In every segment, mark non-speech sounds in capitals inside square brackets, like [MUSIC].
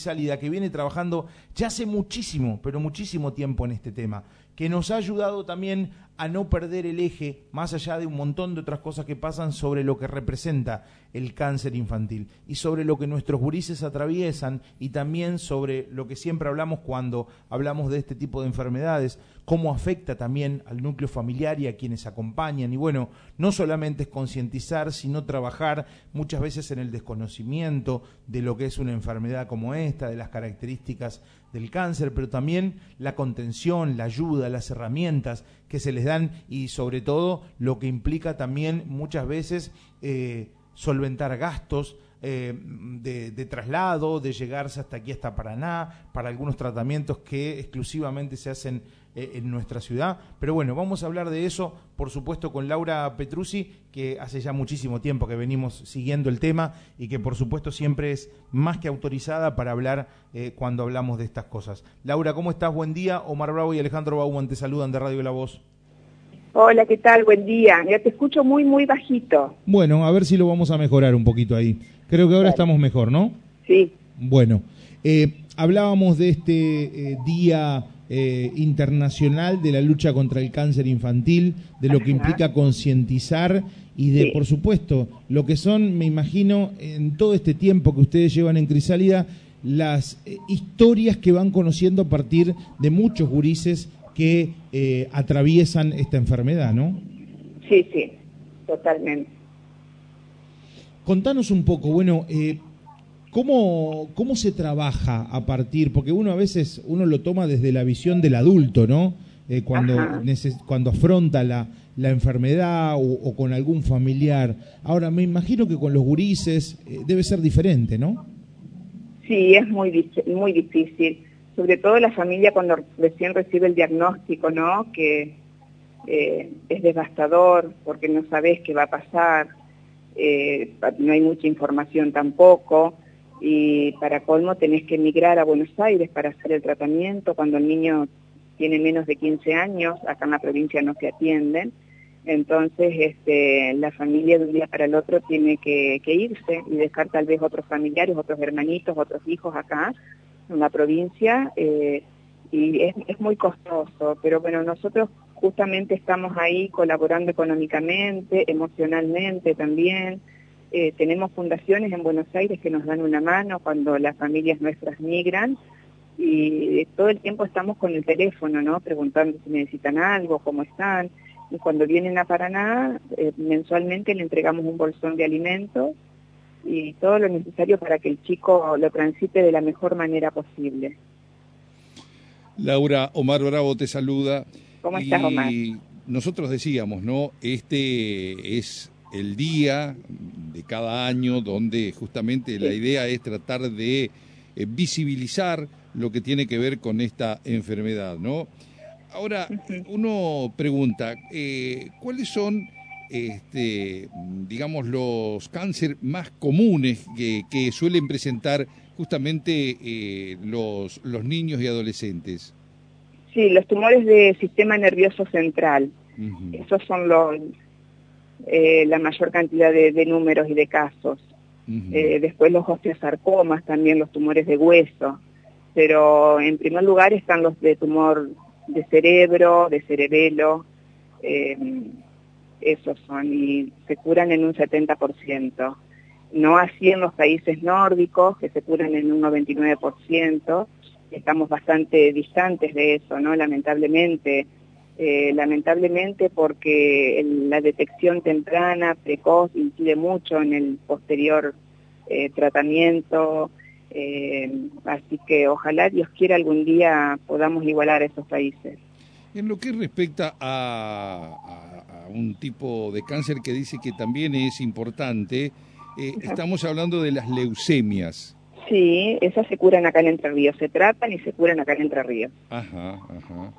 Crisálida, que viene trabajando ya hace muchísimo, pero muchísimo tiempo en este tema, que nos ha ayudado también a no perder el eje, más allá de un montón de otras cosas que pasan sobre lo que representa el cáncer infantil y sobre lo que nuestros gurises atraviesan y también sobre lo que siempre hablamos cuando hablamos de este tipo de enfermedades, cómo afecta también al núcleo familiar y a quienes acompañan. Y bueno, no solamente es concientizar, sino trabajar muchas veces en el desconocimiento de lo que es una enfermedad como esta, de las características del cáncer, pero también la contención, la ayuda, las herramientas que se les dan y sobre todo lo que implica también muchas veces eh, solventar gastos eh, de, de, traslado, de llegarse hasta aquí, hasta Paraná, para algunos tratamientos que exclusivamente se hacen eh, en nuestra ciudad. Pero bueno, vamos a hablar de eso, por supuesto, con Laura Petrucci, que hace ya muchísimo tiempo que venimos siguiendo el tema y que por supuesto siempre es más que autorizada para hablar eh, cuando hablamos de estas cosas. Laura, ¿cómo estás? Buen día. Omar Bravo y Alejandro Bauman te saludan de Radio La Voz. Hola, ¿qué tal? Buen día. Ya te escucho muy, muy bajito. Bueno, a ver si lo vamos a mejorar un poquito ahí. Creo que ahora estamos mejor, ¿no? Sí. Bueno, eh, hablábamos de este eh, día eh, internacional de la lucha contra el cáncer infantil, de lo que implica concientizar y de, por supuesto, lo que son, me imagino, en todo este tiempo que ustedes llevan en Crisálida, las eh, historias que van conociendo a partir de muchos gurises que eh, atraviesan esta enfermedad, ¿no? Sí, sí, totalmente. Contanos un poco, bueno, eh, ¿cómo, ¿cómo se trabaja a partir? Porque uno a veces, uno lo toma desde la visión del adulto, ¿no? Eh, cuando, cuando afronta la, la enfermedad o, o, con algún familiar. Ahora, me imagino que con los gurises eh, debe ser diferente, ¿no? Sí, es muy, muy difícil. Sobre todo la familia cuando recién recibe el diagnóstico, ¿no? Que eh, es devastador porque no sabes qué va a pasar, eh, no hay mucha información tampoco y para colmo tenés que emigrar a Buenos Aires para hacer el tratamiento cuando el niño tiene menos de 15 años, acá en la provincia no se atienden, entonces este, la familia de un día para el otro tiene que, irse y dejar tal vez otros familiares, otros hermanitos, otros hijos acá en la provincia eh, y es muy costoso, pero bueno, nosotros justamente estamos ahí colaborando económicamente, emocionalmente también. Eh, tenemos fundaciones en Buenos Aires que nos dan una mano cuando las familias nuestras migran y todo el tiempo estamos con el teléfono, ¿no? Preguntando si necesitan algo, cómo están. Y cuando vienen a Paraná, eh, mensualmente le entregamos un bolsón de alimentos y todo lo necesario para que el chico lo transite de la mejor manera posible. Laura, Omar Bravo te saluda. ¿Cómo estás, Omar? Y nosotros decíamos, ¿no? Este es el día de cada año donde justamente sí. la idea es tratar de eh, visibilizar lo que tiene que ver con esta enfermedad, ¿no? Ahora, uh -huh. uno pregunta, eh, ¿cuáles son, este, digamos, los cánceres más comunes que, que suelen presentar justamente eh, los, los niños y adolescentes? Sí, los tumores de sistema nervioso central. Uh -huh. Esos son los, eh, la mayor cantidad de, de, números y de casos. Uh -huh. eh, después los osteosarcomas, también los tumores de hueso. Pero en primer lugar están los de tumor de cerebro, de cerebelo. Eh, esos son y se curan en un 70%. No así en los países nórdicos, que se curan en un 99% estamos bastante distantes de eso, ¿no? Lamentablemente, eh, lamentablemente porque el, la detección temprana, precoz, incide mucho en el posterior eh, tratamiento, eh, así que ojalá Dios quiera algún día podamos igualar a esos países. En lo que respecta a, a, a un tipo de cáncer que dice que también es importante, estamos hablando de las leucemias. Sí, esas se curan acá en Entre Ríos, se tratan y se curan acá en Entre Ríos. Ajá, ajá.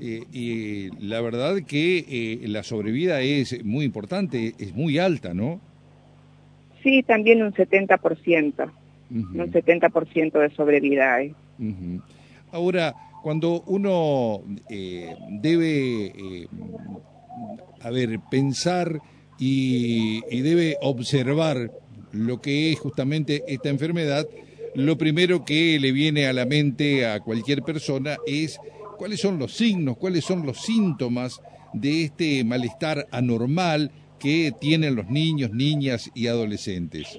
Eh, y la verdad que eh, la sobrevida es muy importante, es muy alta, ¿no? Sí, también un 70%, uh -huh. un 70% de sobrevida hay. Uh -huh. Ahora, cuando uno eh, debe, eh, a ver, pensar y, y debe observar lo que es justamente esta enfermedad, lo primero que le viene a la mente a cualquier persona es cuáles son los signos, cuáles son los síntomas de este malestar anormal que tienen los niños, niñas y adolescentes.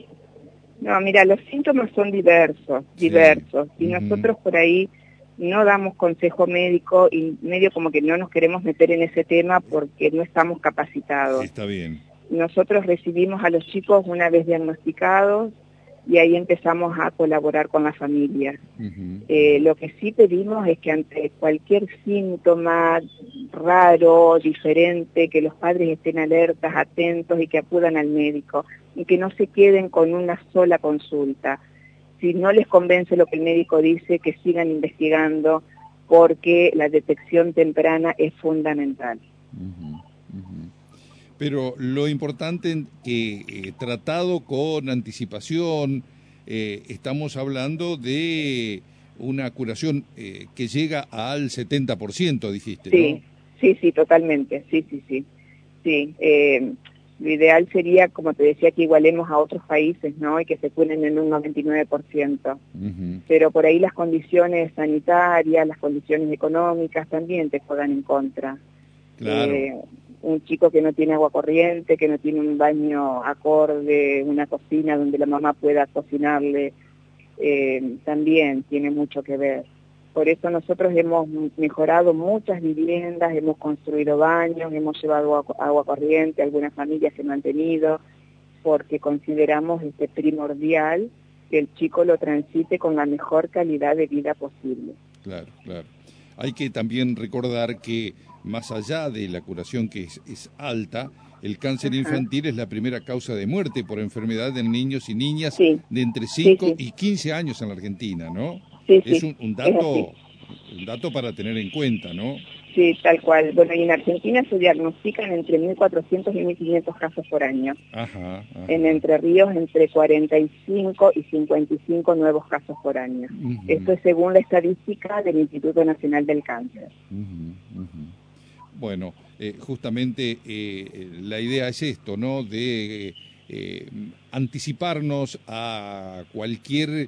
No, mira, los síntomas son diversos, diversos, y nosotros por ahí no damos consejo médico y medio como que no nos queremos meter en ese tema porque no estamos capacitados. Está bien. Nosotros recibimos a los chicos una vez diagnosticados y ahí empezamos a colaborar con la familia. Eh, lo que sí pedimos es que ante cualquier síntoma raro, diferente, que los padres estén alertas, atentos y que acudan al médico y que no se queden con una sola consulta. Si no les convence lo que el médico dice, que sigan investigando porque la detección temprana es fundamental. Pero lo importante que eh, tratado con anticipación, eh, estamos hablando de una curación eh, que llega al 70%, dijiste. Sí, sí, sí, totalmente, sí, sí, sí. sí lo ideal sería, como te decía, que igualemos a otros países, ¿no? Y que se curen en un 99%. Pero por ahí las condiciones sanitarias, las condiciones económicas también te juegan en contra. Claro un chico que no tiene agua corriente, que no tiene un baño acorde, una cocina donde la mamá pueda cocinarle, eh, también tiene mucho que ver. Por eso nosotros hemos mejorado muchas viviendas, hemos construido baños, hemos llevado agua, corriente, algunas familias se han mantenido, porque consideramos este primordial que el chico lo transite con la mejor calidad de vida posible. Claro, claro. Hay que también recordar que más allá de la curación que es, alta, el cáncer infantil es la primera causa de muerte por enfermedad en niños y niñas de entre 5 y 15 años en la Argentina, ¿no? es un, dato, un dato para tener en cuenta, ¿no? Sí, tal cual. Bueno, y en Argentina se diagnostican entre 1.400 y 1.500 casos por año. Ajá, En Entre Ríos, entre 45 y 55 nuevos casos por año. Esto es según la estadística del Instituto Nacional del Cáncer. Bueno, eh, justamente eh, la idea es esto, ¿no? De eh, anticiparnos a cualquier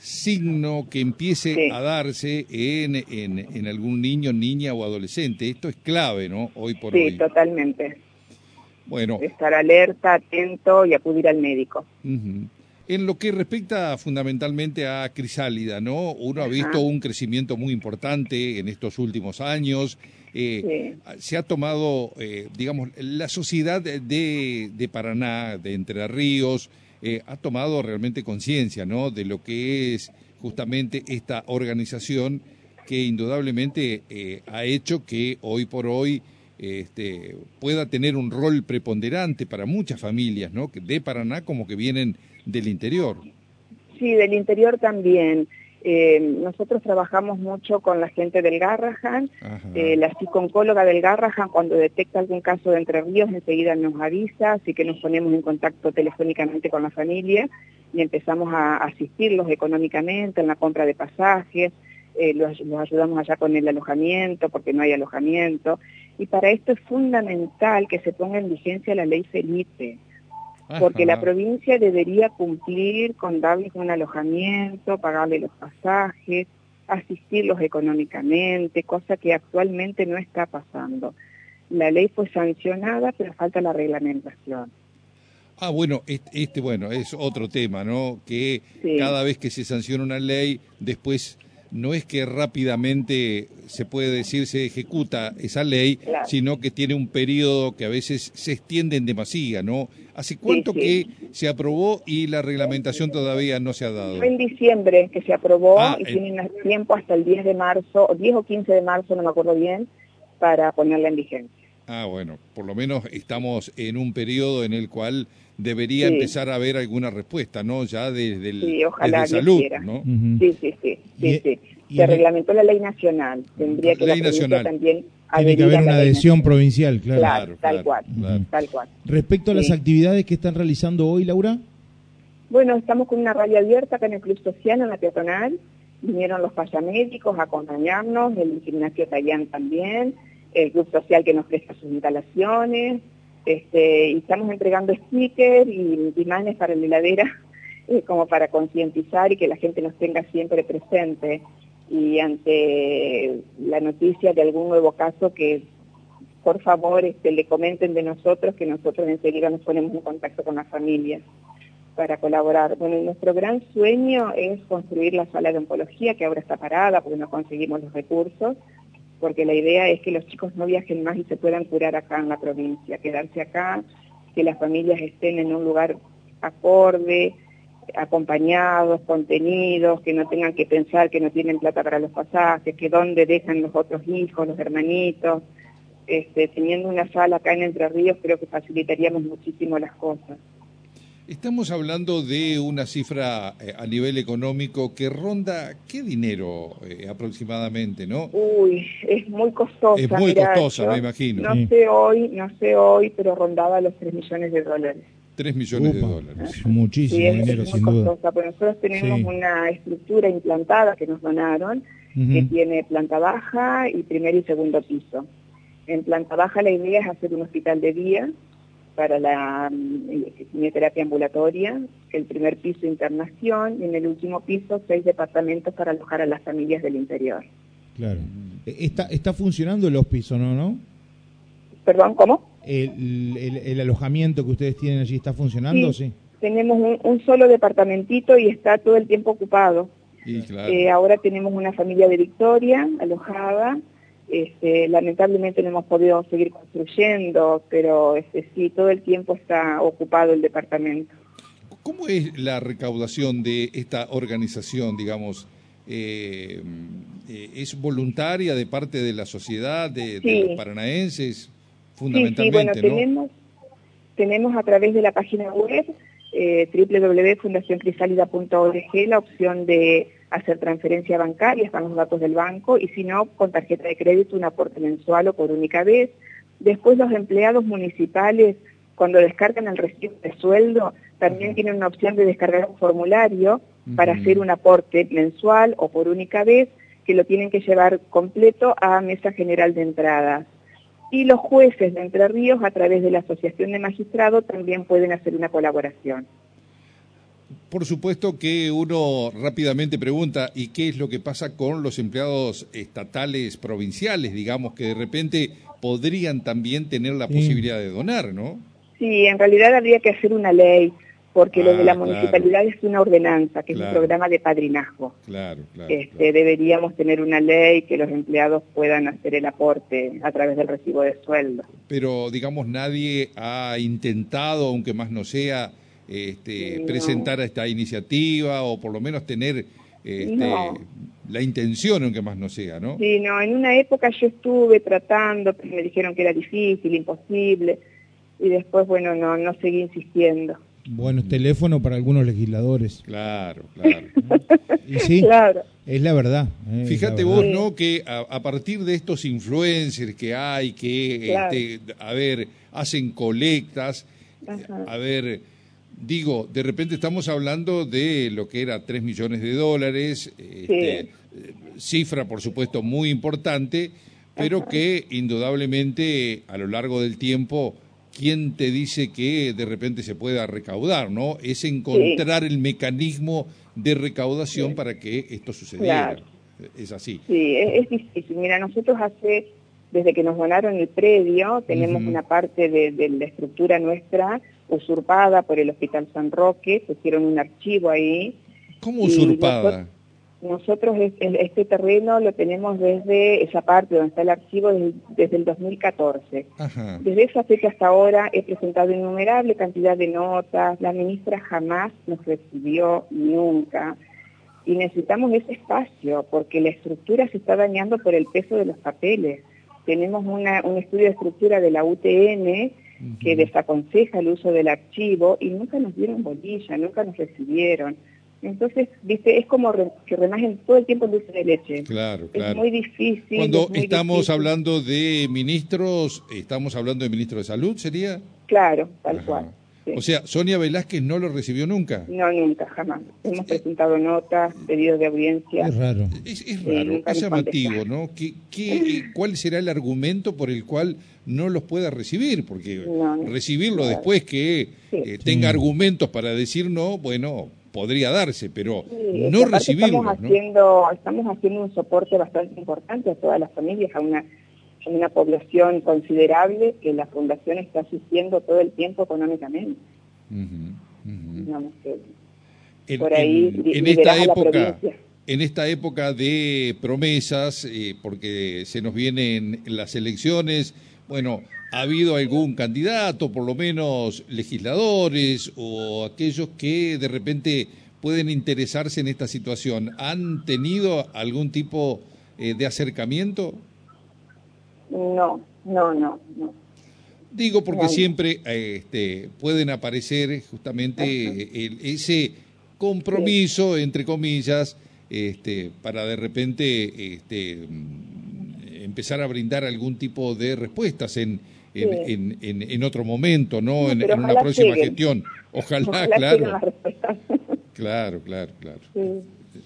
signo que empiece a darse en, en, algún niño, niña o adolescente. Esto es clave, ¿no? Hoy por hoy. Sí, totalmente. Bueno. Estar alerta, atento y acudir al médico. En lo que respecta fundamentalmente a Crisálida, ¿no? Uno ha visto un crecimiento muy importante en estos últimos años. Eh, se ha tomado, eh, digamos, la sociedad de, de, Paraná, de Entre Ríos, eh, ha tomado realmente conciencia, ¿no? De lo que es justamente esta organización que indudablemente ha hecho que hoy por hoy este, pueda tener un rol preponderante para muchas familias, ¿no? De Paraná como que vienen del interior. Sí, del interior también. Eh, nosotros trabajamos mucho con la gente del Garrahan, eh, la psiconcóloga del Garrahan cuando detecta algún caso de Entre Ríos enseguida nos avisa, así que nos ponemos en contacto telefónicamente con la familia y empezamos a asistirlos económicamente en la compra de pasajes, eh, los, los, ayudamos allá con el alojamiento porque no hay alojamiento y para esto es fundamental que se ponga en vigencia la ley Felipe porque la provincia debería cumplir con darles un alojamiento, pagarle los pasajes, asistirlos económicamente, cosa que actualmente no está pasando. La ley fue sancionada, pero falta la reglamentación. Ah, bueno, este, bueno, es otro tema, ¿no? Que cada vez que se sanciona una ley, después no es que rápidamente se puede decir se ejecuta esa ley, sino que tiene un periodo que a veces se extiende en demasía, ¿no? ¿Hace cuánto que se aprobó y la reglamentación todavía no se ha dado? Fue en diciembre que se aprobó ah, y tienen tiempo hasta el 10 de marzo, 10 o 15 de marzo, no me acuerdo bien, para ponerla en vigencia. Ah, bueno, por lo menos estamos en un periodo en el cual debería empezar a haber alguna respuesta, ¿no? Ya desde, el, sí, ojalá salud, ¿no? Sí, sí, sí, sí, sí. Se reglamentó la ley nacional, tendría que ley la nacional. también tiene que haber una adhesión provincial, claro. Claro, tal, cual, tal cual. Respecto a las actividades que están realizando hoy, Laura. Bueno, estamos con una radio abierta acá en el Club Social, en la peatonal. Vinieron los pasamédicos a acompañarnos, el gimnasio Tallán también, el Club Social que nos presta sus instalaciones, este, y estamos entregando stickers y imanes para la heladera [LAUGHS] eh, como para concientizar y que la gente nos tenga siempre presente. Y ante la noticia de algún nuevo caso que por favor este, le comenten de nosotros, que nosotros enseguida nos ponemos en contacto con la familia para colaborar. Bueno, nuestro gran sueño es construir la sala de oncología, que ahora está parada porque no conseguimos los recursos, porque la idea es que los chicos no viajen más y se puedan curar acá en la provincia, quedarse acá, que las familias estén en un lugar acorde, acompañados, contenidos, que no tengan que pensar que no tienen plata para los pasajes, que dónde dejan los otros hijos, los hermanitos. Este, teniendo una sala acá en Entre Ríos creo que facilitaríamos muchísimo las cosas. Estamos hablando de una cifra eh, a nivel económico que ronda, ¿qué dinero eh, aproximadamente, no? Uy, es muy costosa. Es muy costosa, me imagino. No sé hoy, no sé hoy, pero rondaba los 3 millones de dólares. 3 millones de dólares. Muchísimo dinero, sin duda. Pues nosotros tenemos una estructura implantada que nos donaron, que tiene planta baja y primer y segundo piso. En planta baja la idea es hacer un hospital de día para la mm, quimioterapia ambulatoria, el primer piso internación y en el último piso seis departamentos para alojar a las familias del interior. Claro. Está, está funcionando el hospicio, ¿no? ¿no? ¿Perdón, cómo? El, el, alojamiento que ustedes tienen allí está funcionando, sí. Tenemos un, solo departamentito y está todo el tiempo ocupado. Eh, ahora tenemos una familia de Victoria alojada este, lamentablemente no hemos podido seguir construyendo, pero este, sí, todo el tiempo está ocupado el departamento. ¿Cómo es la recaudación de esta organización, digamos? Eh, eh, ¿Es voluntaria de parte de la sociedad, de, los paranaenses, fundamentalmente? Sí, sí bueno, tenemos, tenemos a través de la página web eh, www.fundacioncrisalida.org la opción de hacer transferencia bancaria, están los datos del banco, y si no, con tarjeta de crédito un aporte mensual o por única vez. Después los empleados municipales, cuando descargan el recibo de sueldo, también tienen una opción de descargar un formulario para hacer un aporte mensual o por única vez, que lo tienen que llevar completo a Mesa General de Entradas. Y los jueces de Entre Ríos, a través de la Asociación de Magistrados, también pueden hacer una colaboración. Por supuesto que uno rápidamente pregunta, ¿y qué es lo que pasa con los empleados estatales provinciales, digamos, que de repente podrían también tener la posibilidad de donar, ¿no? Sí, en realidad habría que hacer una ley, porque lo de la ah, municipalidad es una ordenanza, que es un programa de padrinazgo. Claro, claro, este, Deberíamos tener una ley que los empleados puedan hacer el aporte a través del recibo de sueldo. Pero, digamos, nadie ha intentado, aunque más no sea, este, presentar esta iniciativa o por lo menos tener este, la intención, aunque más no sea, ¿no? Sí, no, en una época yo estuve tratando, pero me dijeron que era difícil, imposible, y después, bueno, no, no seguí insistiendo. Bueno, es teléfono para algunos legisladores. Claro, claro. [LAUGHS] y sí, es la verdad. Eh, Fíjate vos, ¿no? Que a, partir de estos influencers que hay, que, este, a ver, hacen colectas, a ver digo, de repente estamos hablando de lo que era 3 millones de dólares, este, cifra por supuesto muy importante, pero que indudablemente a lo largo del tiempo, ¿quién te dice que de repente se pueda recaudar? no Es encontrar el mecanismo de recaudación para que esto sucediera. Es así. Sí, es, difícil. Mira, nosotros hace, desde que nos donaron el predio, tenemos una parte de la estructura nuestra usurpada por el Hospital San Roque, pusieron un archivo ahí. ¿Cómo usurpada? Nosotros, este terreno lo tenemos desde esa parte donde está el archivo desde, el 2014. Desde esa fecha hasta ahora he presentado innumerable cantidad de notas, la ministra jamás nos recibió nunca y necesitamos ese espacio porque la estructura se está dañando por el peso de los papeles. Tenemos una, un estudio de estructura de la UTN que desaconseja el uso del archivo y nunca nos dieron bolilla, nunca nos recibieron. Entonces, viste, es como que remagen todo el tiempo en dulce de leche. Claro, claro. Es muy difícil. Cuando estamos hablando de ministros, ¿estamos hablando de ministro de salud, sería? Claro, tal cual. O sea, Sonia Velázquez no lo recibió nunca. No, nunca, jamás. Hemos presentado notas, pedidos de audiencia. Es raro. Es, raro, es llamativo, ¿no? ¿Qué, qué, cuál será el argumento por el cual no los pueda recibir? Porque recibirlo después que eh, tenga argumentos para decir no, bueno, podría darse, pero no recibirlo. Estamos, Haciendo, estamos haciendo un soporte bastante importante a todas las familias, a una, una población considerable que la Fundación está asistiendo todo el tiempo económicamente. por ahí en, esta época en esta época de promesas, eh, porque se nos vienen las elecciones, bueno, ¿ha habido algún candidato, por lo menos legisladores o aquellos que de repente pueden interesarse en esta situación? ¿Han tenido algún tipo eh, de acercamiento? No, no, no, no. Digo porque siempre este, pueden aparecer justamente ese compromiso, entre comillas, este, para de repente este, empezar a brindar algún tipo de respuestas en, en, en, otro momento, ¿no? en, una próxima gestión. Ojalá, claro. Claro, claro, claro.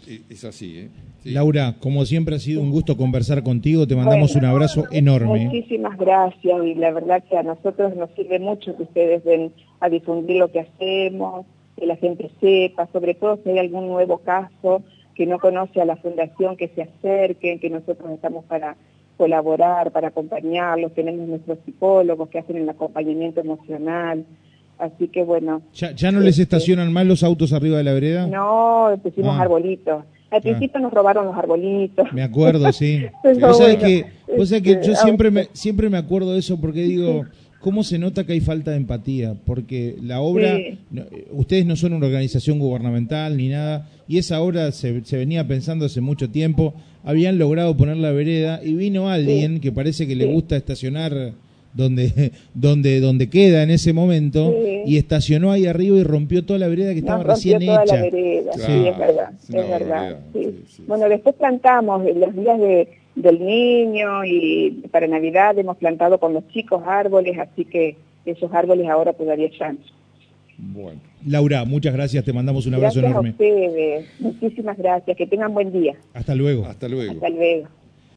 Es así, ¿eh? Laura, como siempre ha sido un gusto conversar contigo, te mandamos un abrazo enorme. Muchísimas gracias y la verdad que a nosotros nos sirve mucho que ustedes ven a difundir lo que hacemos, que la gente sepa, sobre todo si hay algún nuevo caso que no conoce a la fundación, que se acerquen, que nosotros estamos para colaborar, para acompañarlos, tenemos nuestros psicólogos que hacen el acompañamiento emocional, así que bueno. ¿Ya, no les este, estacionan mal los autos arriba de la vereda? No, pusimos ah. arbolitos. Al principio nos robaron los arbolitos. Me acuerdo, [LAUGHS] sí. vos sabés que, que yo siempre me, siempre me acuerdo de eso porque digo, ¿cómo se nota que hay falta de empatía? Porque la obra, ustedes no son una organización gubernamental ni nada, y esa obra se, se, venía pensando hace mucho tiempo, habían logrado poner la vereda y vino alguien que parece que le gusta estacionar donde, [LAUGHS] donde, donde queda en ese momento y estacionó ahí arriba y rompió toda la vereda que estaba recién toda hecha. La vereda. Sí, es verdad, es verdad. bueno, después plantamos los días de, del niño y para Navidad hemos plantado con los chicos árboles, así que esos árboles ahora todavía están. Bueno. Laura, muchas gracias, te mandamos un abrazo gracias enorme. A ustedes. Muchísimas gracias, que tengan buen día. Hasta luego. Hasta luego. Hasta luego.